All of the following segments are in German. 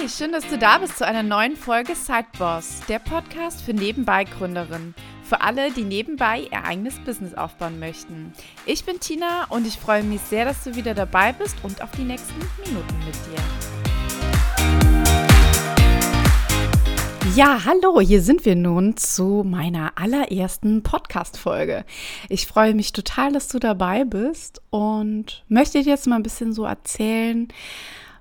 Hi, schön, dass du da bist zu einer neuen Folge Sideboss, der Podcast für Nebenbei-Gründerinnen. Für alle, die nebenbei ihr eigenes Business aufbauen möchten. Ich bin Tina und ich freue mich sehr, dass du wieder dabei bist und auf die nächsten Minuten mit dir. Ja, hallo, hier sind wir nun zu meiner allerersten Podcast-Folge. Ich freue mich total, dass du dabei bist und möchte dir jetzt mal ein bisschen so erzählen,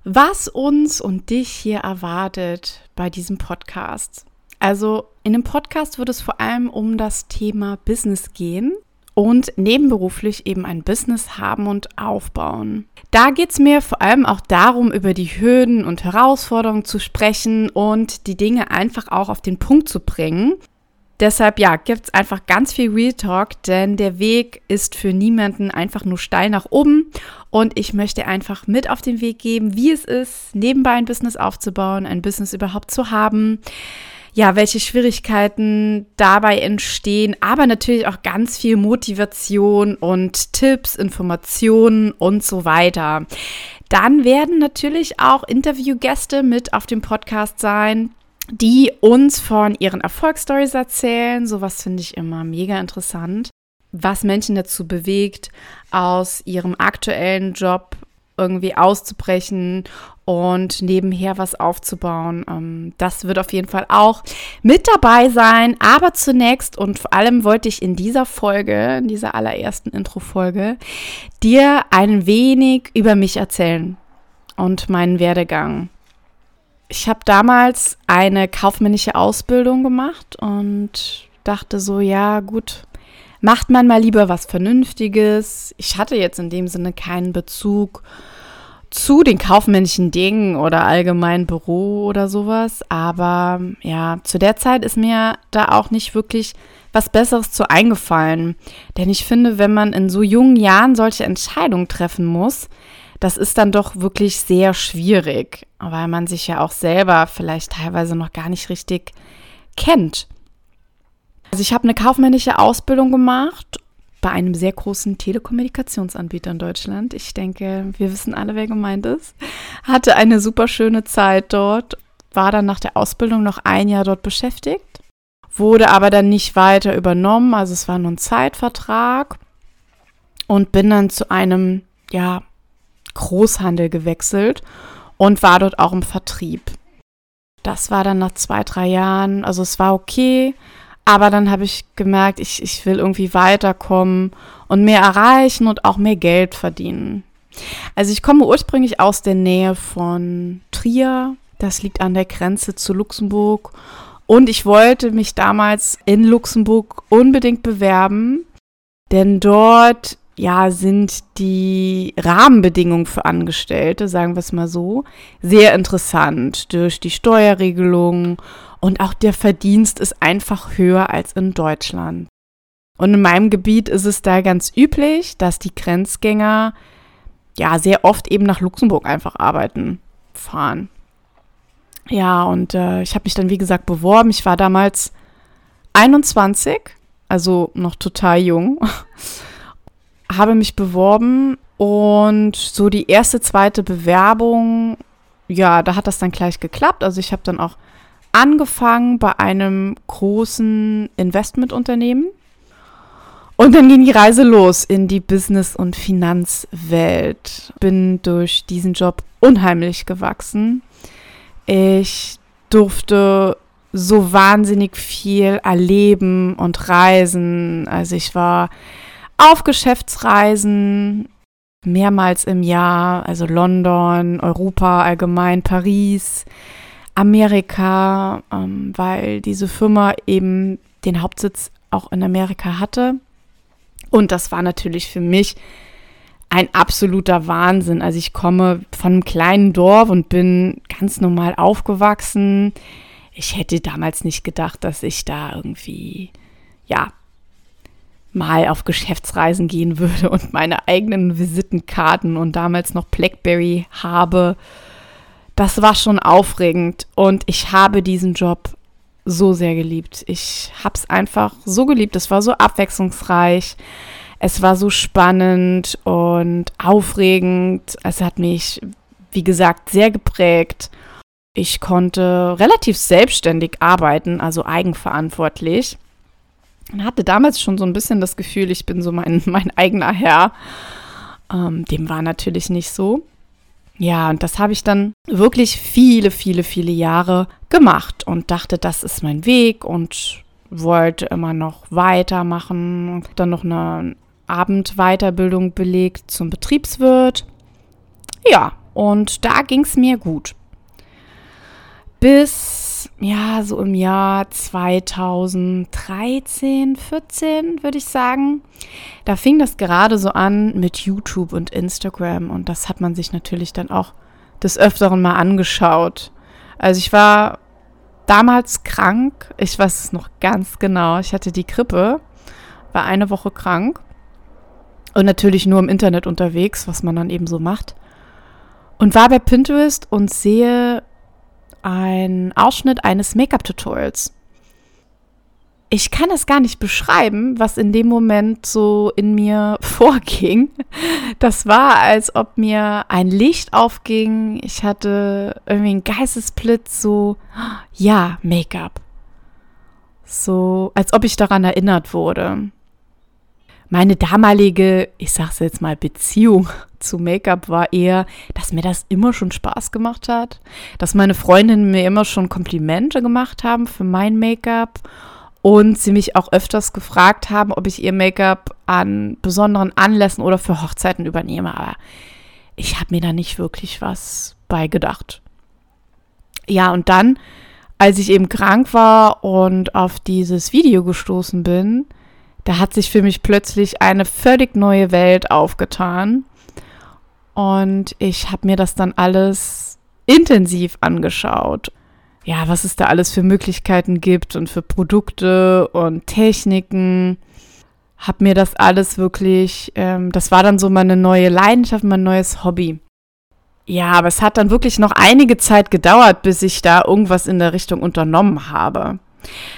was uns und dich hier erwartet bei diesem Podcast. Also in dem Podcast wird es vor allem um das Thema Business gehen und nebenberuflich eben ein Business haben und aufbauen. Da geht es mir vor allem auch darum, über die Hürden und Herausforderungen zu sprechen und die Dinge einfach auch auf den Punkt zu bringen. Deshalb ja, gibt es einfach ganz viel Real Talk, denn der Weg ist für niemanden einfach nur steil nach oben. Und ich möchte einfach mit auf den Weg geben, wie es ist, nebenbei ein Business aufzubauen, ein Business überhaupt zu haben. Ja, welche Schwierigkeiten dabei entstehen, aber natürlich auch ganz viel Motivation und Tipps, Informationen und so weiter. Dann werden natürlich auch Interviewgäste mit auf dem Podcast sein, die uns von ihren Erfolgsstories erzählen. Sowas finde ich immer mega interessant. Was Menschen dazu bewegt, aus ihrem aktuellen Job irgendwie auszubrechen und nebenher was aufzubauen. Ähm, das wird auf jeden Fall auch mit dabei sein. Aber zunächst und vor allem wollte ich in dieser Folge, in dieser allerersten Intro-Folge, dir ein wenig über mich erzählen und meinen Werdegang ich habe damals eine kaufmännische Ausbildung gemacht und dachte so, ja gut, macht man mal lieber was Vernünftiges. Ich hatte jetzt in dem Sinne keinen Bezug zu den kaufmännischen Dingen oder allgemein Büro oder sowas. Aber ja, zu der Zeit ist mir da auch nicht wirklich was Besseres zu eingefallen. Denn ich finde, wenn man in so jungen Jahren solche Entscheidungen treffen muss, das ist dann doch wirklich sehr schwierig, weil man sich ja auch selber vielleicht teilweise noch gar nicht richtig kennt. Also ich habe eine kaufmännische Ausbildung gemacht bei einem sehr großen Telekommunikationsanbieter in Deutschland. Ich denke, wir wissen alle, wer gemeint ist. Hatte eine super schöne Zeit dort, war dann nach der Ausbildung noch ein Jahr dort beschäftigt, wurde aber dann nicht weiter übernommen, also es war nur ein Zeitvertrag und bin dann zu einem ja, Großhandel gewechselt und war dort auch im Vertrieb. Das war dann nach zwei, drei Jahren, also es war okay, aber dann habe ich gemerkt, ich, ich will irgendwie weiterkommen und mehr erreichen und auch mehr Geld verdienen. Also ich komme ursprünglich aus der Nähe von Trier, das liegt an der Grenze zu Luxemburg und ich wollte mich damals in Luxemburg unbedingt bewerben, denn dort ja, sind die Rahmenbedingungen für Angestellte, sagen wir es mal so, sehr interessant durch die Steuerregelungen und auch der Verdienst ist einfach höher als in Deutschland. Und in meinem Gebiet ist es da ganz üblich, dass die Grenzgänger ja sehr oft eben nach Luxemburg einfach arbeiten, fahren. Ja, und äh, ich habe mich dann, wie gesagt, beworben. Ich war damals 21, also noch total jung habe mich beworben und so die erste, zweite Bewerbung, ja, da hat das dann gleich geklappt. Also ich habe dann auch angefangen bei einem großen Investmentunternehmen. Und dann ging die Reise los in die Business- und Finanzwelt. Bin durch diesen Job unheimlich gewachsen. Ich durfte so wahnsinnig viel erleben und reisen. Also ich war auf Geschäftsreisen mehrmals im Jahr, also London, Europa allgemein, Paris, Amerika, ähm, weil diese Firma eben den Hauptsitz auch in Amerika hatte. Und das war natürlich für mich ein absoluter Wahnsinn. Also ich komme von einem kleinen Dorf und bin ganz normal aufgewachsen. Ich hätte damals nicht gedacht, dass ich da irgendwie, ja, mal auf Geschäftsreisen gehen würde und meine eigenen Visitenkarten und damals noch Blackberry habe. Das war schon aufregend und ich habe diesen Job so sehr geliebt. Ich habe es einfach so geliebt. Es war so abwechslungsreich. Es war so spannend und aufregend. Es hat mich, wie gesagt, sehr geprägt. ich konnte relativ selbstständig arbeiten, also eigenverantwortlich. Und hatte damals schon so ein bisschen das Gefühl, ich bin so mein, mein eigener Herr. Ähm, dem war natürlich nicht so. Ja, und das habe ich dann wirklich viele, viele, viele Jahre gemacht und dachte, das ist mein Weg und wollte immer noch weitermachen. Dann noch eine Abendweiterbildung belegt zum Betriebswirt. Ja, und da ging es mir gut. Bis, ja, so im Jahr 2013, 14 würde ich sagen. Da fing das gerade so an mit YouTube und Instagram und das hat man sich natürlich dann auch des Öfteren mal angeschaut. Also ich war damals krank. Ich weiß es noch ganz genau. Ich hatte die Grippe, war eine Woche krank und natürlich nur im Internet unterwegs, was man dann eben so macht. Und war bei Pinterest und sehe einen Ausschnitt eines Make-up-Tutorials. Ich kann es gar nicht beschreiben, was in dem Moment so in mir vorging. Das war, als ob mir ein Licht aufging. Ich hatte irgendwie einen Geistesblitz, so, ja, Make-up. So, als ob ich daran erinnert wurde. Meine damalige, ich sag's jetzt mal, Beziehung zu Make-up war eher, dass mir das immer schon Spaß gemacht hat, dass meine Freundinnen mir immer schon Komplimente gemacht haben für mein Make-up und sie mich auch öfters gefragt haben, ob ich ihr Make-up an besonderen Anlässen oder für Hochzeiten übernehme. Aber ich habe mir da nicht wirklich was beigedacht. Ja, und dann, als ich eben krank war und auf dieses Video gestoßen bin, da hat sich für mich plötzlich eine völlig neue Welt aufgetan. Und ich habe mir das dann alles intensiv angeschaut. Ja, was es da alles für Möglichkeiten gibt und für Produkte und Techniken. Hab mir das alles wirklich, ähm, das war dann so meine neue Leidenschaft, mein neues Hobby. Ja, aber es hat dann wirklich noch einige Zeit gedauert, bis ich da irgendwas in der Richtung unternommen habe.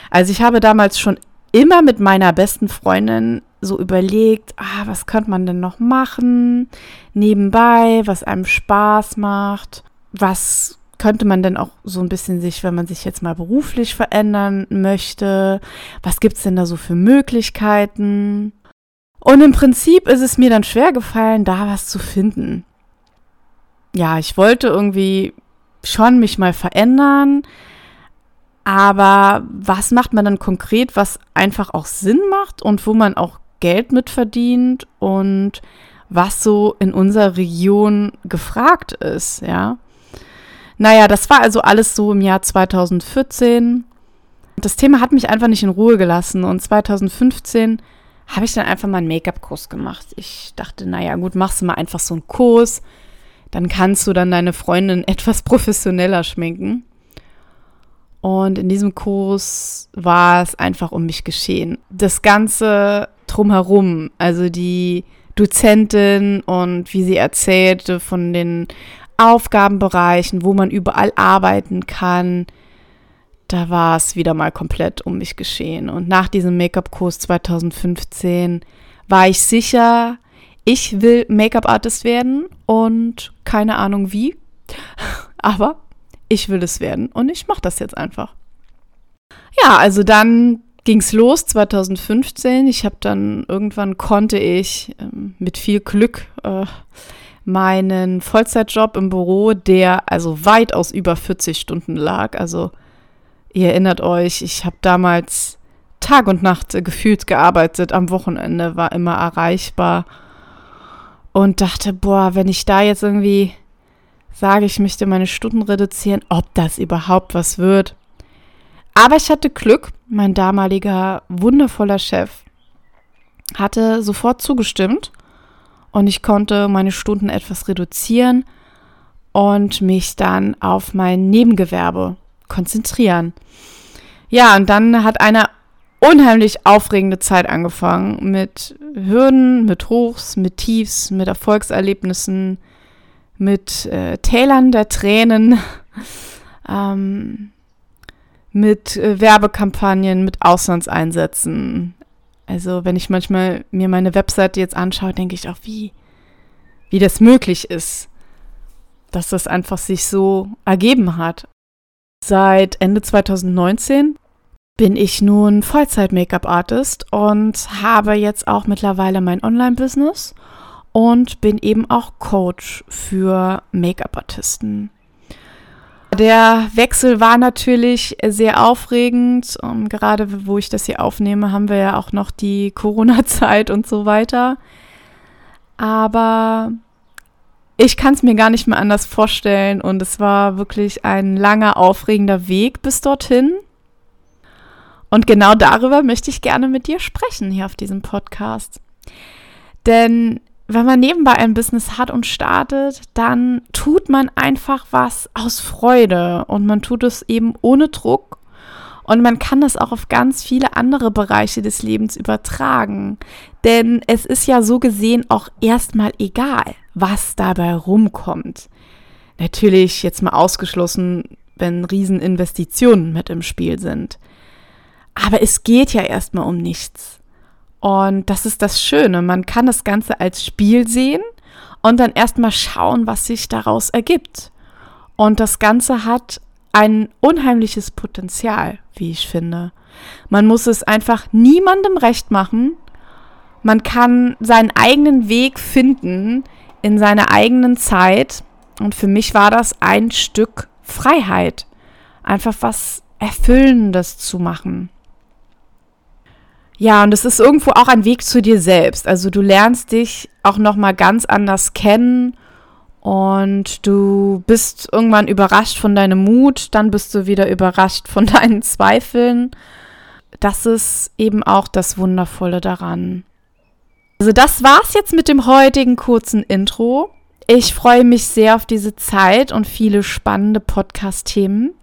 Also ich habe damals schon immer mit meiner besten Freundin so überlegt, ah, was könnte man denn noch machen nebenbei, was einem Spaß macht, was könnte man denn auch so ein bisschen sich, wenn man sich jetzt mal beruflich verändern möchte, was gibt es denn da so für Möglichkeiten? Und im Prinzip ist es mir dann schwer gefallen, da was zu finden. Ja, ich wollte irgendwie schon mich mal verändern, aber was macht man dann konkret, was einfach auch Sinn macht und wo man auch Geld mit verdient und was so in unserer Region gefragt ist, ja? Naja, das war also alles so im Jahr 2014. Das Thema hat mich einfach nicht in Ruhe gelassen und 2015 habe ich dann einfach mal einen Make-up-Kurs gemacht. Ich dachte, naja, gut, machst du mal einfach so einen Kurs, dann kannst du dann deine Freundin etwas professioneller schminken. Und in diesem Kurs war es einfach um mich geschehen. Das Ganze drumherum, also die Dozentin und wie sie erzählte von den Aufgabenbereichen, wo man überall arbeiten kann, da war es wieder mal komplett um mich geschehen. Und nach diesem Make-up-Kurs 2015 war ich sicher, ich will Make-up-Artist werden und keine Ahnung wie. Aber ich will es werden und ich mache das jetzt einfach. Ja, also dann ging es los 2015. Ich habe dann irgendwann konnte ich ähm, mit viel Glück äh, meinen Vollzeitjob im Büro, der also weitaus über 40 Stunden lag. Also ihr erinnert euch, ich habe damals Tag und Nacht äh, gefühlt gearbeitet, am Wochenende war immer erreichbar und dachte, boah, wenn ich da jetzt irgendwie sage, ich möchte meine Stunden reduzieren, ob das überhaupt was wird. Aber ich hatte Glück, mein damaliger wundervoller Chef hatte sofort zugestimmt und ich konnte meine Stunden etwas reduzieren und mich dann auf mein Nebengewerbe konzentrieren. Ja, und dann hat eine unheimlich aufregende Zeit angefangen mit Hürden, mit Hochs, mit Tiefs, mit Erfolgserlebnissen, mit äh, Tälern der Tränen, ähm, mit äh, Werbekampagnen, mit Auslandseinsätzen. Also wenn ich manchmal mir meine Webseite jetzt anschaue, denke ich auch, wie, wie das möglich ist, dass das einfach sich so ergeben hat. Seit Ende 2019 bin ich nun Vollzeit-Make-up-Artist und habe jetzt auch mittlerweile mein Online-Business und bin eben auch Coach für Make-up-Artisten. Der Wechsel war natürlich sehr aufregend. Und gerade wo ich das hier aufnehme, haben wir ja auch noch die Corona-Zeit und so weiter. Aber ich kann es mir gar nicht mehr anders vorstellen und es war wirklich ein langer, aufregender Weg bis dorthin. Und genau darüber möchte ich gerne mit dir sprechen hier auf diesem Podcast. Denn wenn man nebenbei ein Business hat und startet, dann tut man einfach was aus Freude und man tut es eben ohne Druck und man kann das auch auf ganz viele andere Bereiche des Lebens übertragen. Denn es ist ja so gesehen auch erstmal egal, was dabei rumkommt. Natürlich jetzt mal ausgeschlossen, wenn Rieseninvestitionen mit im Spiel sind. Aber es geht ja erstmal um nichts. Und das ist das Schöne. Man kann das Ganze als Spiel sehen und dann erstmal schauen, was sich daraus ergibt. Und das Ganze hat ein unheimliches Potenzial, wie ich finde. Man muss es einfach niemandem recht machen. Man kann seinen eigenen Weg finden in seiner eigenen Zeit. Und für mich war das ein Stück Freiheit. Einfach was Erfüllendes zu machen. Ja, und es ist irgendwo auch ein Weg zu dir selbst. Also du lernst dich auch noch mal ganz anders kennen und du bist irgendwann überrascht von deinem Mut, dann bist du wieder überrascht von deinen Zweifeln. Das ist eben auch das Wundervolle daran. Also das war's jetzt mit dem heutigen kurzen Intro. Ich freue mich sehr auf diese Zeit und viele spannende Podcast-Themen.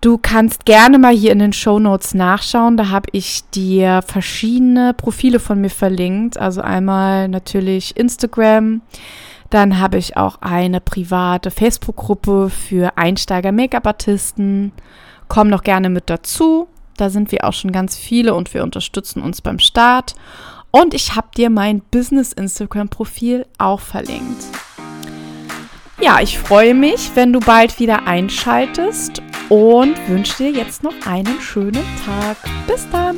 Du kannst gerne mal hier in den Show Notes nachschauen. Da habe ich dir verschiedene Profile von mir verlinkt. Also einmal natürlich Instagram. Dann habe ich auch eine private Facebook-Gruppe für Einsteiger-Make-up-Artisten. Komm noch gerne mit dazu. Da sind wir auch schon ganz viele und wir unterstützen uns beim Start. Und ich habe dir mein Business-Instagram-Profil auch verlinkt. Ja, ich freue mich, wenn du bald wieder einschaltest und wünsche dir jetzt noch einen schönen Tag. Bis dann!